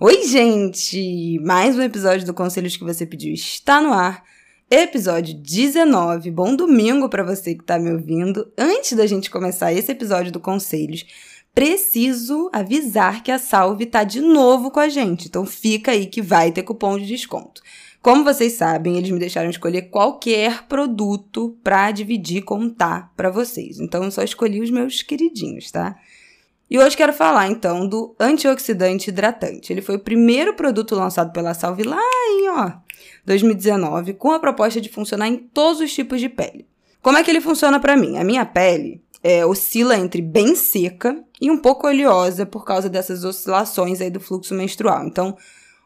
Oi, gente! Mais um episódio do Conselhos que você pediu está no ar. Episódio 19. Bom domingo para você que tá me ouvindo. Antes da gente começar esse episódio do Conselhos, preciso avisar que a Salve tá de novo com a gente. Então fica aí que vai ter cupom de desconto. Como vocês sabem, eles me deixaram escolher qualquer produto para dividir, contar para vocês. Então eu só escolhi os meus queridinhos, tá? E hoje quero falar então do antioxidante hidratante. Ele foi o primeiro produto lançado pela Salve lá em, ó, 2019, com a proposta de funcionar em todos os tipos de pele. Como é que ele funciona para mim? A minha pele é, oscila entre bem seca e um pouco oleosa por causa dessas oscilações aí do fluxo menstrual. Então,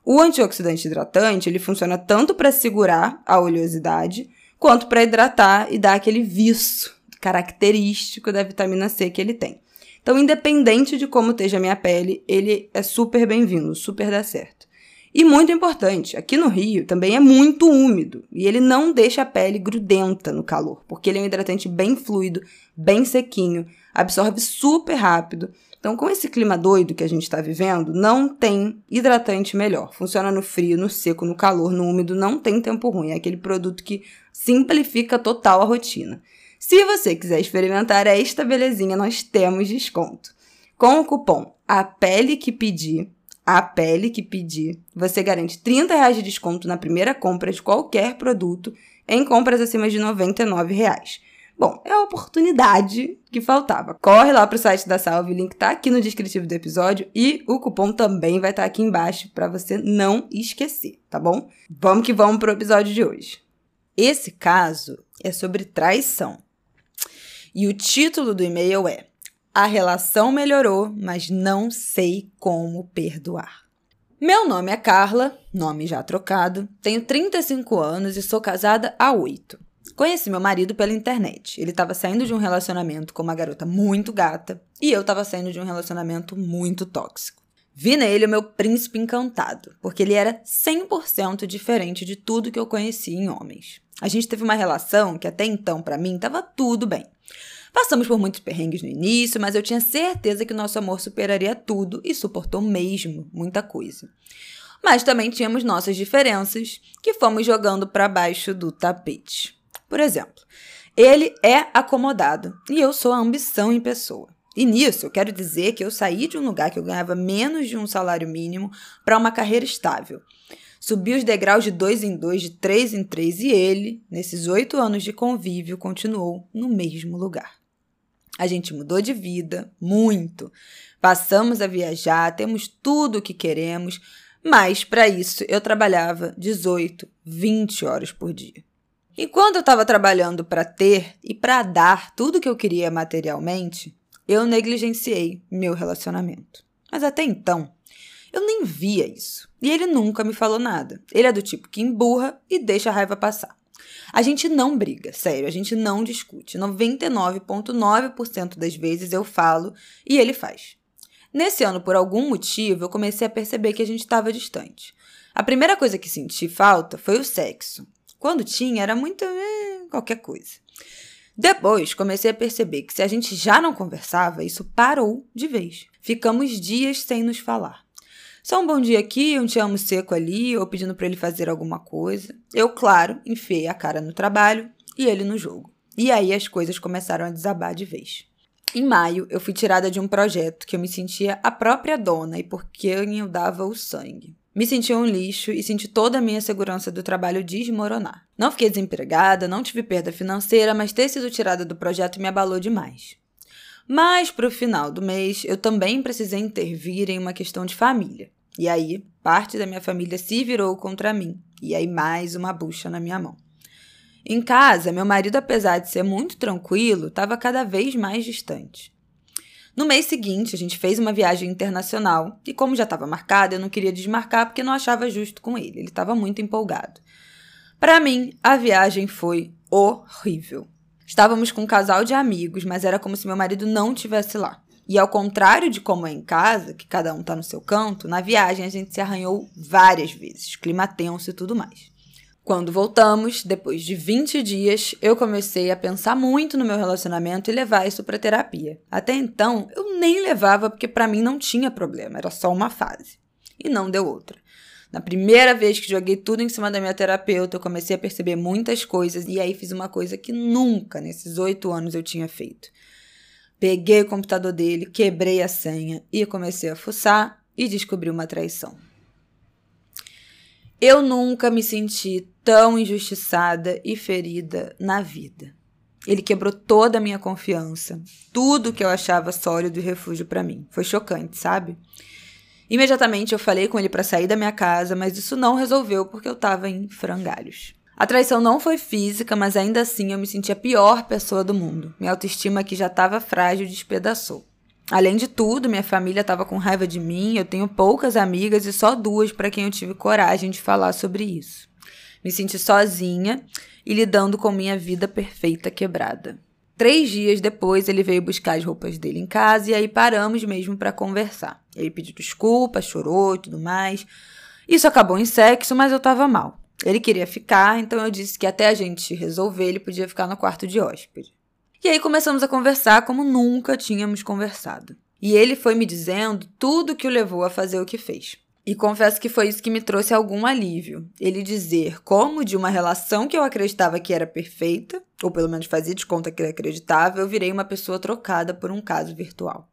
o antioxidante hidratante, ele funciona tanto para segurar a oleosidade, quanto para hidratar e dar aquele viço característico da vitamina C que ele tem. Então, independente de como esteja a minha pele, ele é super bem-vindo, super dá certo. E muito importante, aqui no Rio também é muito úmido e ele não deixa a pele grudenta no calor, porque ele é um hidratante bem fluido, bem sequinho, absorve super rápido então, com esse clima doido que a gente está vivendo, não tem hidratante melhor. Funciona no frio, no seco, no calor, no úmido, não tem tempo ruim. É aquele produto que simplifica total a rotina. Se você quiser experimentar esta belezinha, nós temos desconto. Com o cupom A Pele Que Pedir, A Pele Que Pedir, você garante 30 reais de desconto na primeira compra de qualquer produto em compras acima de 99 reais. Bom, é a oportunidade que faltava. Corre lá pro site da Salve, o link tá aqui no descritivo do episódio e o cupom também vai estar tá aqui embaixo para você não esquecer, tá bom? Vamos que vamos pro episódio de hoje. Esse caso é sobre traição. E o título do e-mail é A relação melhorou, mas não sei como perdoar. Meu nome é Carla, nome já trocado, tenho 35 anos e sou casada há 8. Conheci meu marido pela internet. Ele estava saindo de um relacionamento com uma garota muito gata e eu estava saindo de um relacionamento muito tóxico. Vi nele o meu príncipe encantado, porque ele era 100% diferente de tudo que eu conhecia em homens. A gente teve uma relação que até então, para mim, estava tudo bem. Passamos por muitos perrengues no início, mas eu tinha certeza que nosso amor superaria tudo e suportou mesmo muita coisa. Mas também tínhamos nossas diferenças que fomos jogando para baixo do tapete. Por exemplo, ele é acomodado e eu sou a ambição em pessoa. E nisso eu quero dizer que eu saí de um lugar que eu ganhava menos de um salário mínimo para uma carreira estável. Subi os degraus de dois em dois, de três em três, e ele, nesses oito anos de convívio, continuou no mesmo lugar. A gente mudou de vida, muito. Passamos a viajar, temos tudo o que queremos, mas para isso eu trabalhava 18, 20 horas por dia. Enquanto eu estava trabalhando para ter e para dar tudo que eu queria materialmente, eu negligenciei meu relacionamento. Mas até então, eu nem via isso. E ele nunca me falou nada. Ele é do tipo que emburra e deixa a raiva passar. A gente não briga, sério, a gente não discute. 99,9% das vezes eu falo e ele faz. Nesse ano, por algum motivo, eu comecei a perceber que a gente estava distante. A primeira coisa que senti falta foi o sexo. Quando tinha, era muito eh, qualquer coisa. Depois, comecei a perceber que se a gente já não conversava, isso parou de vez. Ficamos dias sem nos falar. Só um bom dia aqui, um te amo seco ali, ou pedindo para ele fazer alguma coisa. Eu, claro, enfiei a cara no trabalho e ele no jogo. E aí as coisas começaram a desabar de vez. Em maio, eu fui tirada de um projeto que eu me sentia a própria dona e por quem eu dava o sangue. Me senti um lixo e senti toda a minha segurança do trabalho desmoronar. Não fiquei desempregada, não tive perda financeira, mas ter sido tirada do projeto me abalou demais. Mas, para o final do mês, eu também precisei intervir em uma questão de família. E aí, parte da minha família se virou contra mim. E aí, mais uma bucha na minha mão. Em casa, meu marido, apesar de ser muito tranquilo, estava cada vez mais distante. No mês seguinte, a gente fez uma viagem internacional e, como já estava marcada, eu não queria desmarcar porque não achava justo com ele. Ele estava muito empolgado. Para mim, a viagem foi horrível. Estávamos com um casal de amigos, mas era como se meu marido não estivesse lá. E ao contrário de como é em casa, que cada um tá no seu canto, na viagem a gente se arranhou várias vezes, clima tenso e tudo mais. Quando voltamos, depois de 20 dias, eu comecei a pensar muito no meu relacionamento e levar isso para terapia. Até então, eu nem levava porque para mim não tinha problema, era só uma fase. E não deu outra. Na primeira vez que joguei tudo em cima da minha terapeuta, eu comecei a perceber muitas coisas e aí fiz uma coisa que nunca nesses oito anos eu tinha feito. Peguei o computador dele, quebrei a senha e comecei a fuçar e descobri uma traição. Eu nunca me senti tão injustiçada e ferida na vida. Ele quebrou toda a minha confiança, tudo que eu achava sólido e refúgio para mim. Foi chocante, sabe? Imediatamente eu falei com ele para sair da minha casa, mas isso não resolveu porque eu estava em frangalhos. A traição não foi física, mas ainda assim eu me senti a pior pessoa do mundo. Minha autoestima que já estava frágil despedaçou. Além de tudo, minha família estava com raiva de mim, eu tenho poucas amigas e só duas para quem eu tive coragem de falar sobre isso. Me senti sozinha e lidando com minha vida perfeita quebrada. Três dias depois, ele veio buscar as roupas dele em casa e aí paramos mesmo para conversar. Ele pediu desculpa, chorou e tudo mais. Isso acabou em sexo, mas eu tava mal. Ele queria ficar, então eu disse que até a gente resolver, ele podia ficar no quarto de hóspede. E aí começamos a conversar como nunca tínhamos conversado. E ele foi me dizendo tudo que o levou a fazer o que fez. E confesso que foi isso que me trouxe algum alívio. Ele dizer como de uma relação que eu acreditava que era perfeita, ou pelo menos fazia de conta que ele acreditava, eu virei uma pessoa trocada por um caso virtual.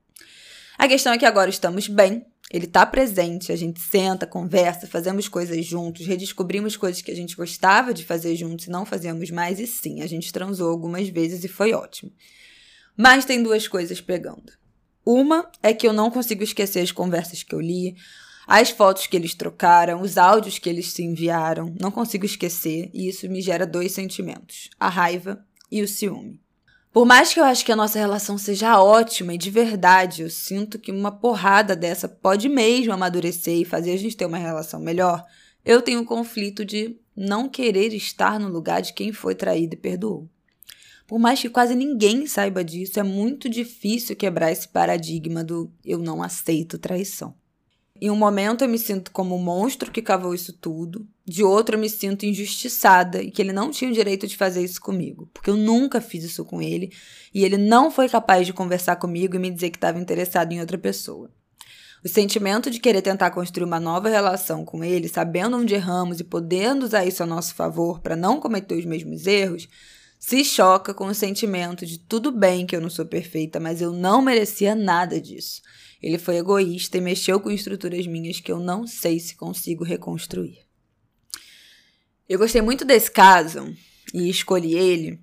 A questão é que agora estamos bem, ele está presente, a gente senta, conversa, fazemos coisas juntos, redescobrimos coisas que a gente gostava de fazer juntos e não fazemos mais, e sim, a gente transou algumas vezes e foi ótimo. Mas tem duas coisas pegando. Uma é que eu não consigo esquecer as conversas que eu li, as fotos que eles trocaram, os áudios que eles se enviaram, não consigo esquecer, e isso me gera dois sentimentos: a raiva e o ciúme. Por mais que eu acho que a nossa relação seja ótima e de verdade, eu sinto que uma porrada dessa pode mesmo amadurecer e fazer a gente ter uma relação melhor. Eu tenho um conflito de não querer estar no lugar de quem foi traído e perdoou. Por mais que quase ninguém saiba disso, é muito difícil quebrar esse paradigma do eu não aceito traição. Em um momento eu me sinto como o monstro que cavou isso tudo, de outro eu me sinto injustiçada e que ele não tinha o direito de fazer isso comigo, porque eu nunca fiz isso com ele e ele não foi capaz de conversar comigo e me dizer que estava interessado em outra pessoa. O sentimento de querer tentar construir uma nova relação com ele, sabendo onde erramos e podendo usar isso a nosso favor para não cometer os mesmos erros, se choca com o sentimento de tudo bem que eu não sou perfeita, mas eu não merecia nada disso. Ele foi egoísta e mexeu com estruturas minhas que eu não sei se consigo reconstruir. Eu gostei muito desse caso e escolhi ele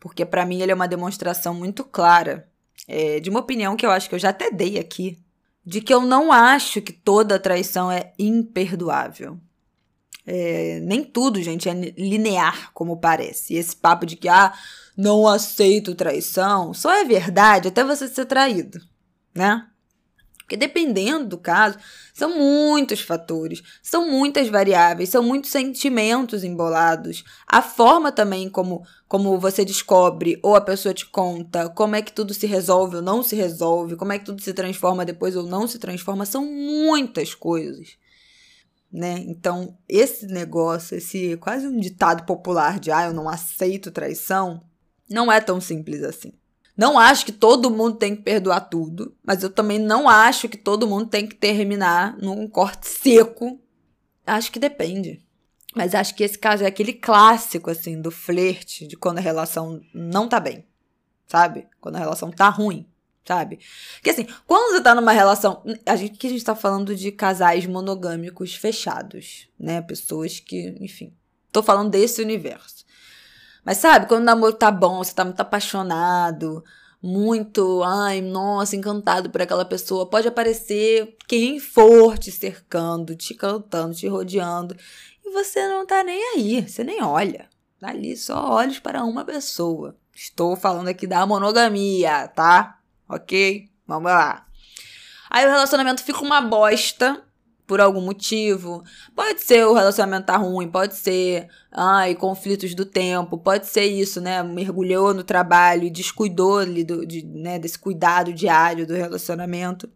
porque, para mim, ele é uma demonstração muito clara é, de uma opinião que eu acho que eu já até dei aqui, de que eu não acho que toda traição é imperdoável. É, nem tudo, gente, é linear, como parece. E esse papo de que, ah, não aceito traição, só é verdade até você ser traído, né? Porque dependendo do caso, são muitos fatores, são muitas variáveis, são muitos sentimentos embolados. A forma também como, como você descobre ou a pessoa te conta, como é que tudo se resolve ou não se resolve, como é que tudo se transforma depois ou não se transforma, são muitas coisas. Né? Então, esse negócio, esse quase um ditado popular de ah, eu não aceito traição, não é tão simples assim. Não acho que todo mundo tem que perdoar tudo, mas eu também não acho que todo mundo tem que terminar num corte seco. Acho que depende. Mas acho que esse caso é aquele clássico, assim, do flerte, de quando a relação não tá bem, sabe? Quando a relação tá ruim, sabe? Porque assim, quando você tá numa relação. A gente que a gente tá falando de casais monogâmicos fechados, né? Pessoas que, enfim. Tô falando desse universo. Mas sabe, quando o namoro tá bom, você tá muito apaixonado, muito, ai, nossa, encantado por aquela pessoa, pode aparecer quem for te cercando, te cantando, te rodeando, e você não tá nem aí, você nem olha. Dali só olhos para uma pessoa. Estou falando aqui da monogamia, tá? Ok? Vamos lá. Aí o relacionamento fica uma bosta por algum motivo. Pode ser o relacionamento tá ruim, pode ser, ai, conflitos do tempo, pode ser isso, né? Mergulhou no trabalho e descuidou do, de, né, desse cuidado diário do relacionamento.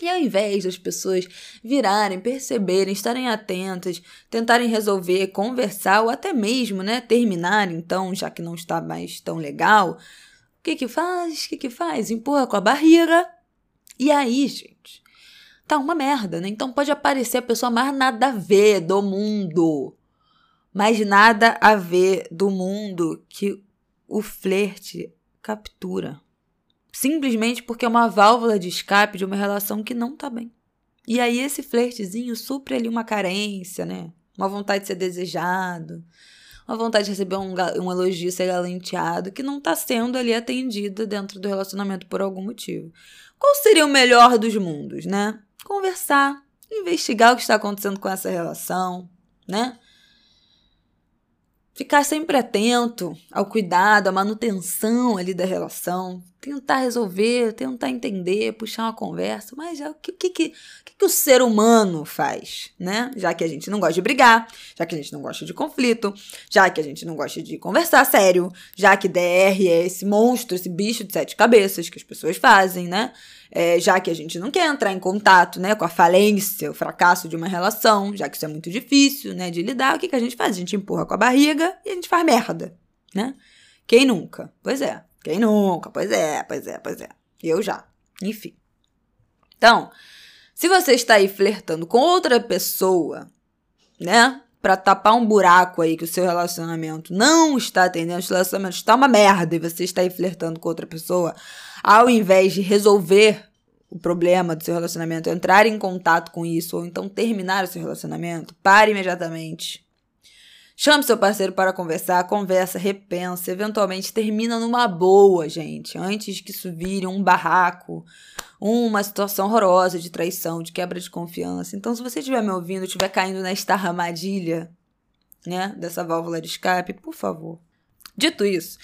E ao invés das pessoas virarem, perceberem, estarem atentas, tentarem resolver, conversar ou até mesmo, né, terminar, então, já que não está mais tão legal, o que que faz? O que que faz? Empurra com a barriga. E aí, gente, tá uma merda, né? Então pode aparecer a pessoa mais nada a ver do mundo. Mais nada a ver do mundo que o flerte captura simplesmente porque é uma válvula de escape de uma relação que não tá bem. E aí esse flertezinho supre ali uma carência, né? Uma vontade de ser desejado, uma vontade de receber um, um elogio, ser galanteado, que não tá sendo ali atendida dentro do relacionamento por algum motivo. Qual seria o melhor dos mundos, né? Conversar, investigar o que está acontecendo com essa relação, né? Ficar sempre atento ao cuidado, à manutenção ali da relação, tentar resolver, tentar entender, puxar uma conversa, mas é o que, que, que, que, o ser humano faz, né? Já que a gente não gosta de brigar, já que a gente não gosta de conflito, já que a gente não gosta de conversar sério, já que DR é esse monstro, esse bicho de sete cabeças que as pessoas fazem, né? é, já que a gente não quer entrar em contato né, com a falência, o fracasso de uma relação, já que isso é muito difícil né, de lidar, o que, que a gente faz? A gente empurra com a barriga e a gente faz merda, né? Quem nunca? Pois é. Quem nunca? Pois é, pois é, pois é. Eu já. Enfim. Então, se você está aí flertando com outra pessoa, né? Pra tapar um buraco aí que o seu relacionamento não está atendendo, o seu relacionamento está uma merda e você está aí flertando com outra pessoa, ao invés de resolver o problema do seu relacionamento, entrar em contato com isso, ou então terminar o seu relacionamento, pare imediatamente. Chame seu parceiro para conversar, conversa, repensa, eventualmente termina numa boa, gente, antes que isso vire um barraco, uma situação horrorosa de traição, de quebra de confiança. Então, se você estiver me ouvindo, estiver caindo nesta armadilha, né, dessa válvula de escape, por favor. Dito isso,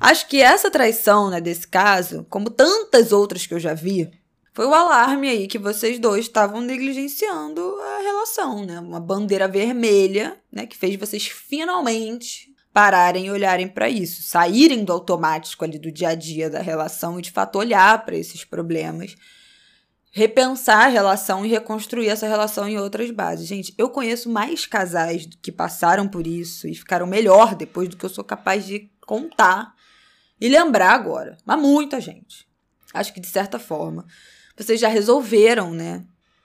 Acho que essa traição, né, desse caso, como tantas outras que eu já vi, foi o alarme aí que vocês dois estavam negligenciando a relação, né? Uma bandeira vermelha, né, que fez vocês finalmente pararem e olharem para isso, saírem do automático ali do dia a dia da relação e de fato olhar para esses problemas, repensar a relação e reconstruir essa relação em outras bases. Gente, eu conheço mais casais que passaram por isso e ficaram melhor depois do que eu sou capaz de contar e lembrar agora. Mas muita gente. Acho que de certa forma vocês já resolveram, né?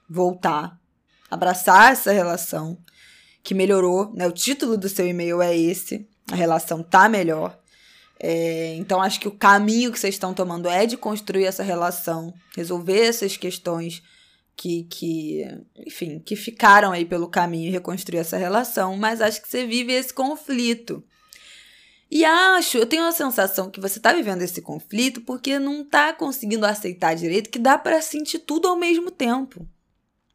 Voltar, abraçar essa relação que melhorou, né? O título do seu e-mail é esse. A relação tá melhor. É, então, acho que o caminho que vocês estão tomando é de construir essa relação, resolver essas questões que, que, enfim, que ficaram aí pelo caminho e reconstruir essa relação, mas acho que você vive esse conflito. E acho, eu tenho a sensação que você tá vivendo esse conflito porque não tá conseguindo aceitar direito que dá para sentir tudo ao mesmo tempo.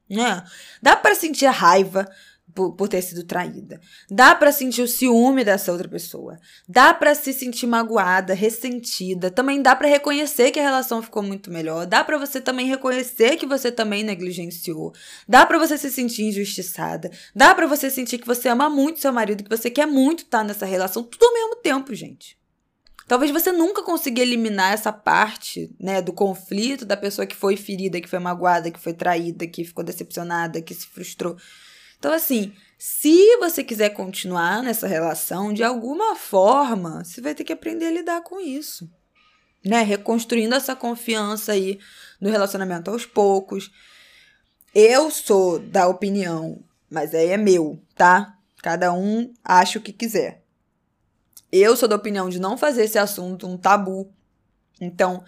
Né? Dá para sentir raiva, por, por ter sido traída. Dá para sentir o ciúme dessa outra pessoa. Dá para se sentir magoada, ressentida. Também dá para reconhecer que a relação ficou muito melhor. Dá para você também reconhecer que você também negligenciou. Dá para você se sentir injustiçada. Dá para você sentir que você ama muito seu marido, que você quer muito estar nessa relação, tudo ao mesmo tempo, gente. Talvez você nunca consiga eliminar essa parte, né, do conflito da pessoa que foi ferida, que foi magoada, que foi traída, que ficou decepcionada, que se frustrou. Então, assim, se você quiser continuar nessa relação, de alguma forma, você vai ter que aprender a lidar com isso. Né? Reconstruindo essa confiança aí no relacionamento aos poucos. Eu sou da opinião, mas aí é meu, tá? Cada um acha o que quiser. Eu sou da opinião de não fazer esse assunto um tabu. Então,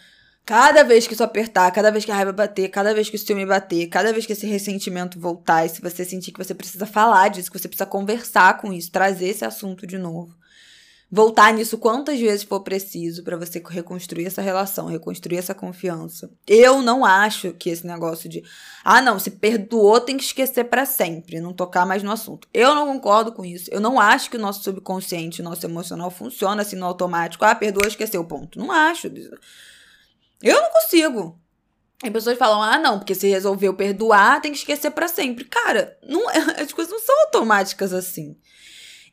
Cada vez que isso apertar, cada vez que a raiva bater, cada vez que o ciúme bater, cada vez que esse ressentimento voltar, e se você sentir que você precisa falar disso, que você precisa conversar com isso, trazer esse assunto de novo. Voltar nisso quantas vezes for preciso para você reconstruir essa relação, reconstruir essa confiança. Eu não acho que esse negócio de, ah, não, se perdoou tem que esquecer para sempre, não tocar mais no assunto. Eu não concordo com isso. Eu não acho que o nosso subconsciente, o nosso emocional funciona assim no automático. Ah, perdoou, esqueceu, ponto. Não acho. Eu não consigo. E pessoas falam: ah, não, porque se resolveu perdoar, tem que esquecer para sempre. Cara, não, é, as coisas não são automáticas assim.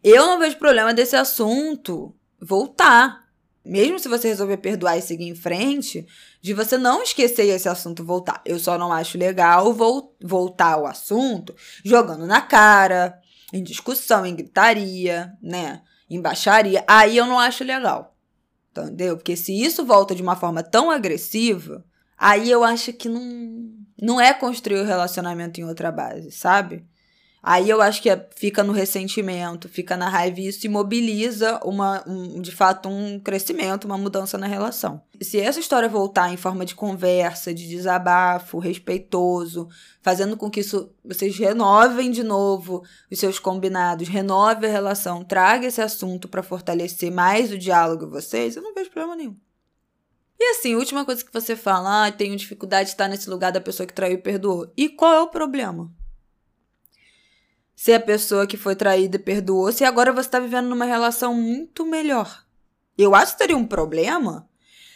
Eu não vejo problema desse assunto voltar. Mesmo se você resolver perdoar e seguir em frente, de você não esquecer esse assunto voltar. Eu só não acho legal vo voltar ao assunto jogando na cara, em discussão, em gritaria, né? Em baixaria. Aí eu não acho legal. Entendeu? Porque se isso volta de uma forma tão agressiva, aí eu acho que não, não é construir o relacionamento em outra base, sabe? Aí eu acho que é, fica no ressentimento, fica na raiva e isso imobiliza uma, um, de fato um crescimento, uma mudança na relação. Se essa história voltar em forma de conversa, de desabafo, respeitoso, fazendo com que isso vocês renovem de novo os seus combinados, renove a relação, traga esse assunto para fortalecer mais o diálogo de vocês, eu não vejo problema nenhum. E assim, última coisa que você fala, ah, tenho dificuldade de estar nesse lugar da pessoa que traiu e perdoou. E qual é o problema? Se a pessoa que foi traída perdoou, se agora você está vivendo numa relação muito melhor. Eu acho que teria um problema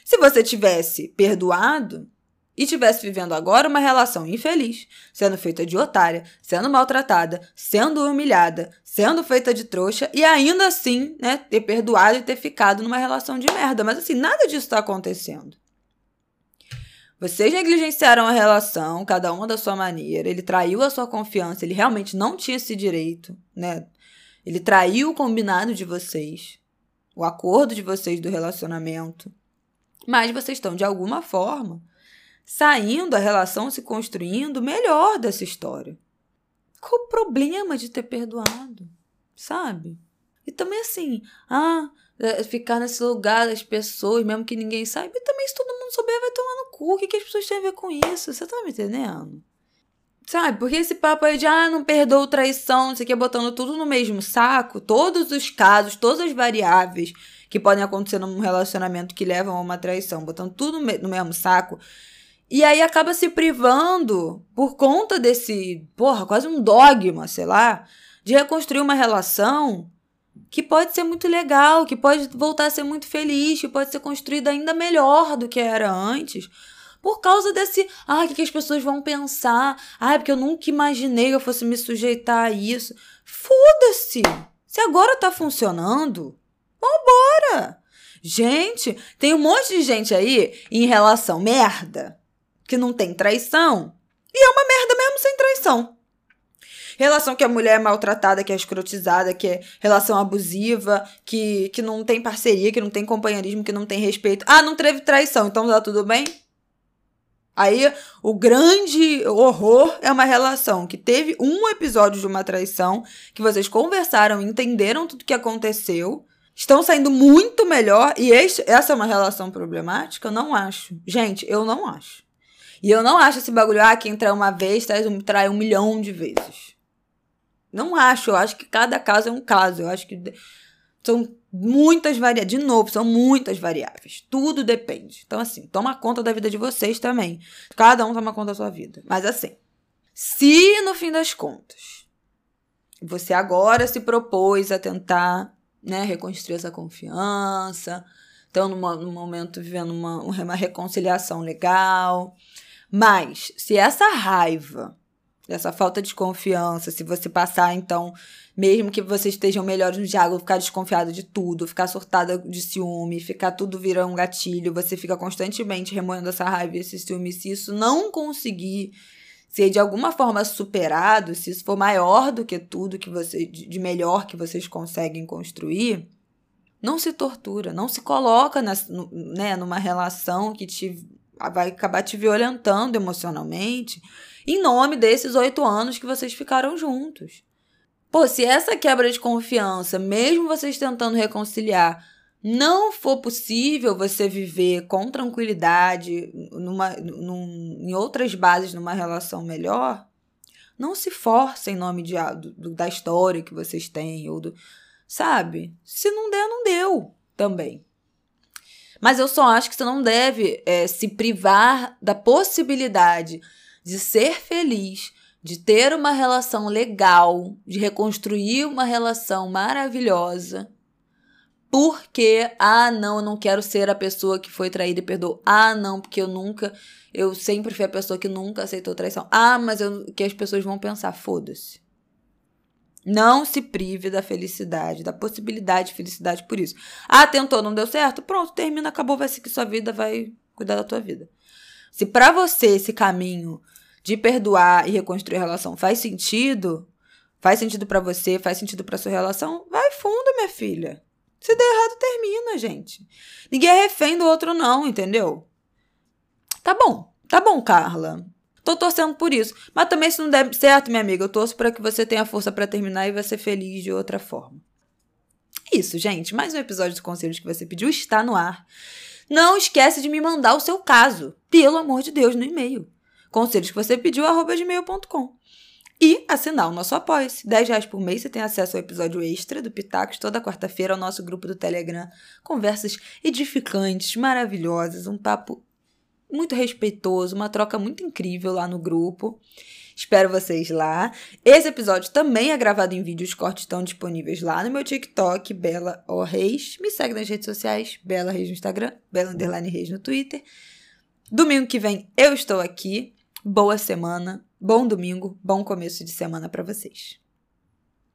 se você tivesse perdoado e tivesse vivendo agora uma relação infeliz, sendo feita de otária, sendo maltratada, sendo humilhada, sendo feita de trouxa e ainda assim, né, ter perdoado e ter ficado numa relação de merda. Mas assim, nada disso está acontecendo. Vocês negligenciaram a relação, cada uma da sua maneira. Ele traiu a sua confiança, ele realmente não tinha esse direito, né? Ele traiu o combinado de vocês, o acordo de vocês do relacionamento. Mas vocês estão, de alguma forma, saindo, a relação se construindo melhor dessa história. Qual o problema de ter perdoado? Sabe? E também assim, ah, ficar nesse lugar das pessoas, mesmo que ninguém saiba. E também, se todo mundo souber, vai tomar no cu. O que, que as pessoas têm a ver com isso? Você tá me entendendo? Sabe? Porque esse papo aí de, ah, não perdoa traição, não sei o que, botando tudo no mesmo saco, todos os casos, todas as variáveis que podem acontecer num relacionamento que levam a uma traição, botando tudo no mesmo saco. E aí acaba se privando por conta desse, porra, quase um dogma, sei lá, de reconstruir uma relação que pode ser muito legal, que pode voltar a ser muito feliz, que pode ser construída ainda melhor do que era antes. Por causa desse, ah, o que, as pessoas vão pensar? Ah, porque eu nunca imaginei que eu fosse me sujeitar a isso. Foda-se! Se agora tá funcionando, vambora! Gente, tem um monte de gente aí em relação merda, que não tem traição, e é uma merda mesmo sem traição. Relação que a mulher é maltratada, que é escrotizada, que é relação abusiva, que, que não tem parceria, que não tem companheirismo, que não tem respeito. Ah, não teve traição, então tá tudo bem? Aí, o grande horror é uma relação que teve um episódio de uma traição, que vocês conversaram, entenderam tudo que aconteceu, estão saindo muito melhor, e este, essa é uma relação problemática? Eu não acho. Gente, eu não acho. E eu não acho esse bagulho, ah, quem trai uma vez trai um, trai um milhão de vezes. Não acho, eu acho que cada caso é um caso. Eu acho que são muitas variáveis. De novo, são muitas variáveis. Tudo depende. Então, assim, toma conta da vida de vocês também. Cada um toma conta da sua vida. Mas, assim, se no fim das contas você agora se propôs a tentar né, reconstruir essa confiança, numa, num momento vivendo uma, uma reconciliação legal. Mas, se essa raiva essa falta de confiança, se você passar, então, mesmo que vocês estejam melhores no diálogo, ficar desconfiado de tudo, ficar surtada de ciúme, ficar tudo virar um gatilho, você fica constantemente remoendo essa raiva e esse ciúme, se isso não conseguir ser de alguma forma superado, se isso for maior do que tudo que você de melhor que vocês conseguem construir, não se tortura, não se coloca nessa, né, numa relação que te vai acabar te violentando emocionalmente em nome desses oito anos que vocês ficaram juntos. Pô, se essa quebra de confiança, mesmo vocês tentando reconciliar, não for possível você viver com tranquilidade numa, num, em outras bases numa relação melhor, não se force em nome de, do, da história que vocês têm ou do, sabe? Se não der, não deu também. Mas eu só acho que você não deve é, se privar da possibilidade de ser feliz, de ter uma relação legal, de reconstruir uma relação maravilhosa, Porque, ah, não, eu não quero ser a pessoa que foi traída e perdoou. Ah, não, porque eu nunca, eu sempre fui a pessoa que nunca aceitou traição. Ah, mas eu, que as pessoas vão pensar, foda-se. Não se prive da felicidade, da possibilidade de felicidade por isso. Ah, tentou, não deu certo? Pronto, termina, acabou, vai seguir sua vida, vai cuidar da tua vida. Se para você esse caminho de perdoar e reconstruir a relação faz sentido, faz sentido para você, faz sentido para sua relação, vai fundo, minha filha. Se der errado, termina, gente. Ninguém é refém do outro, não, entendeu? Tá bom, tá bom, Carla. Tô torcendo por isso. Mas também, se não der certo, minha amiga, eu torço para que você tenha força para terminar e vai ser feliz de outra forma. Isso, gente. Mais um episódio do Conselhos que você pediu está no ar. Não esquece de me mandar o seu caso, pelo amor de Deus, no e-mail. Conselhos que você pediu, arroba gmail.com. E assinar o nosso apoio-se. 10 reais por mês você tem acesso ao episódio extra do Pitacos toda quarta-feira ao nosso grupo do Telegram. Conversas edificantes, maravilhosas, um papo muito respeitoso, uma troca muito incrível lá no grupo. Espero vocês lá. Esse episódio também é gravado em vídeo, os cortes estão disponíveis lá no meu TikTok, Bela O Reis. Me segue nas redes sociais, Bela Reis no Instagram, Bela Underline Reis no Twitter. Domingo que vem eu estou aqui. Boa semana, bom domingo, bom começo de semana para vocês.